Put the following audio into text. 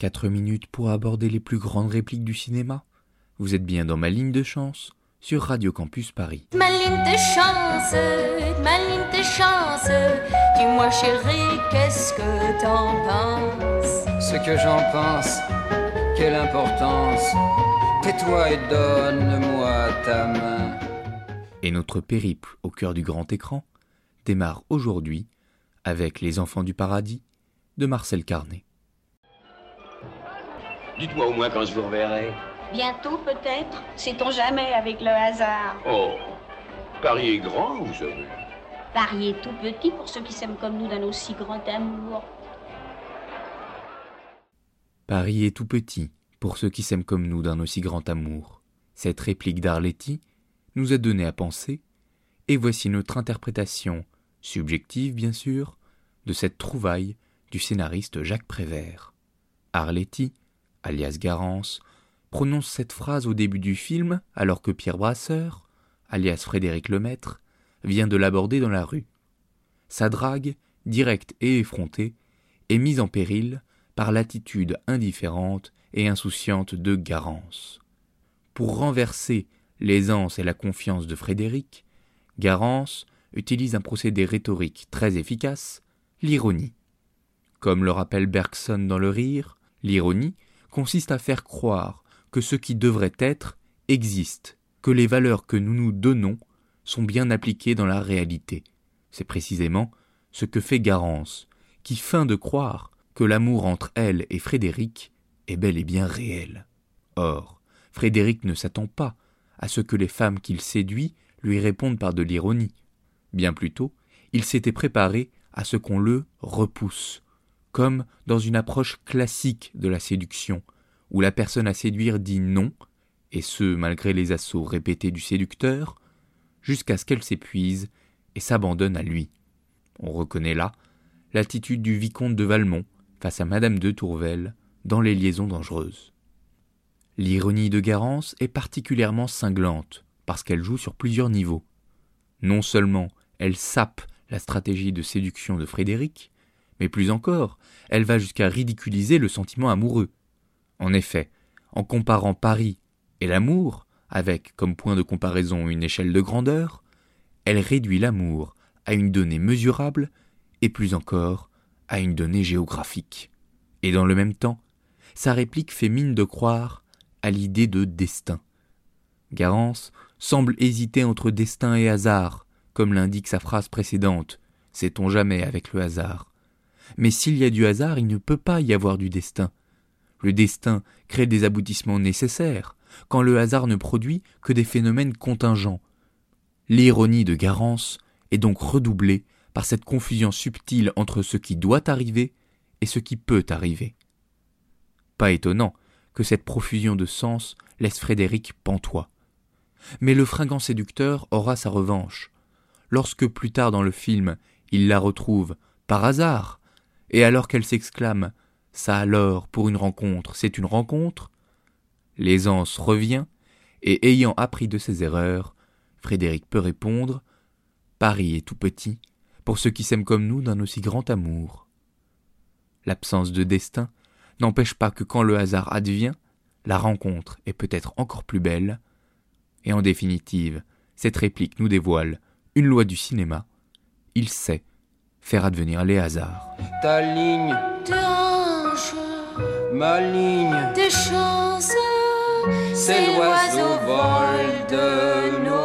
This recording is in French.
Quatre minutes pour aborder les plus grandes répliques du cinéma. Vous êtes bien dans ma ligne de chance sur Radio Campus Paris. Ma ligne de chance, ma ligne de chance. Dis-moi chérie, qu'est-ce que t'en penses? Ce que j'en pense, quelle importance. Tais-toi et donne-moi ta main. Et notre périple au cœur du grand écran démarre aujourd'hui avec Les Enfants du Paradis de Marcel Carnet. Dites-moi au moins quand je vous reverrai. Bientôt peut-être, sait-on jamais avec le hasard. Oh, Paris est grand, vous savez. Paris est tout petit pour ceux qui s'aiment comme nous d'un aussi grand amour. Paris est tout petit pour ceux qui s'aiment comme nous d'un aussi grand amour. Cette réplique d'Arletty nous a donné à penser, et voici notre interprétation, subjective bien sûr, de cette trouvaille du scénariste Jacques Prévert. Arletty, alias Garance, prononce cette phrase au début du film alors que Pierre Brasseur, alias Frédéric Lemaître, vient de l'aborder dans la rue. Sa drague, directe et effrontée, est mise en péril par l'attitude indifférente et insouciante de Garance. Pour renverser l'aisance et la confiance de Frédéric, Garance utilise un procédé rhétorique très efficace, l'ironie. Comme le rappelle Bergson dans Le Rire, l'ironie consiste à faire croire que ce qui devrait être existe, que les valeurs que nous nous donnons sont bien appliquées dans la réalité. C'est précisément ce que fait Garance, qui feint de croire que l'amour entre elle et Frédéric est bel et bien réel. Or, Frédéric ne s'attend pas à ce que les femmes qu'il séduit lui répondent par de l'ironie. Bien plutôt, il s'était préparé à ce qu'on le repousse, comme dans une approche classique de la séduction, où la personne à séduire dit non, et ce malgré les assauts répétés du séducteur, jusqu'à ce qu'elle s'épuise et s'abandonne à lui. On reconnaît là l'attitude du vicomte de Valmont face à Madame de Tourvel dans les liaisons dangereuses. L'ironie de Garance est particulièrement cinglante parce qu'elle joue sur plusieurs niveaux. Non seulement elle sape la stratégie de séduction de Frédéric, mais plus encore, elle va jusqu'à ridiculiser le sentiment amoureux. En effet, en comparant Paris et l'amour, avec comme point de comparaison une échelle de grandeur, elle réduit l'amour à une donnée mesurable et plus encore à une donnée géographique. Et dans le même temps, sa réplique fait mine de croire à l'idée de destin. Garance semble hésiter entre destin et hasard, comme l'indique sa phrase précédente. Sait-on jamais avec le hasard Mais s'il y a du hasard, il ne peut pas y avoir du destin. Le destin crée des aboutissements nécessaires, quand le hasard ne produit que des phénomènes contingents. L'ironie de Garance est donc redoublée par cette confusion subtile entre ce qui doit arriver et ce qui peut arriver. Pas étonnant que cette profusion de sens laisse Frédéric pantois. Mais le fringant séducteur aura sa revanche. Lorsque plus tard dans le film il la retrouve par hasard, et alors qu'elle s'exclame Ça alors, pour une rencontre, c'est une rencontre L'aisance revient, et ayant appris de ses erreurs, Frédéric peut répondre Paris est tout petit, pour ceux qui s'aiment comme nous d'un aussi grand amour. L'absence de destin n'empêche pas que quand le hasard advient, la rencontre est peut-être encore plus belle, et en définitive, cette réplique nous dévoile une loi du cinéma. Il sait faire advenir les hasards. Ta ligne, De hanches, ma ligne, de chance, c'est l'oiseau vol de nos.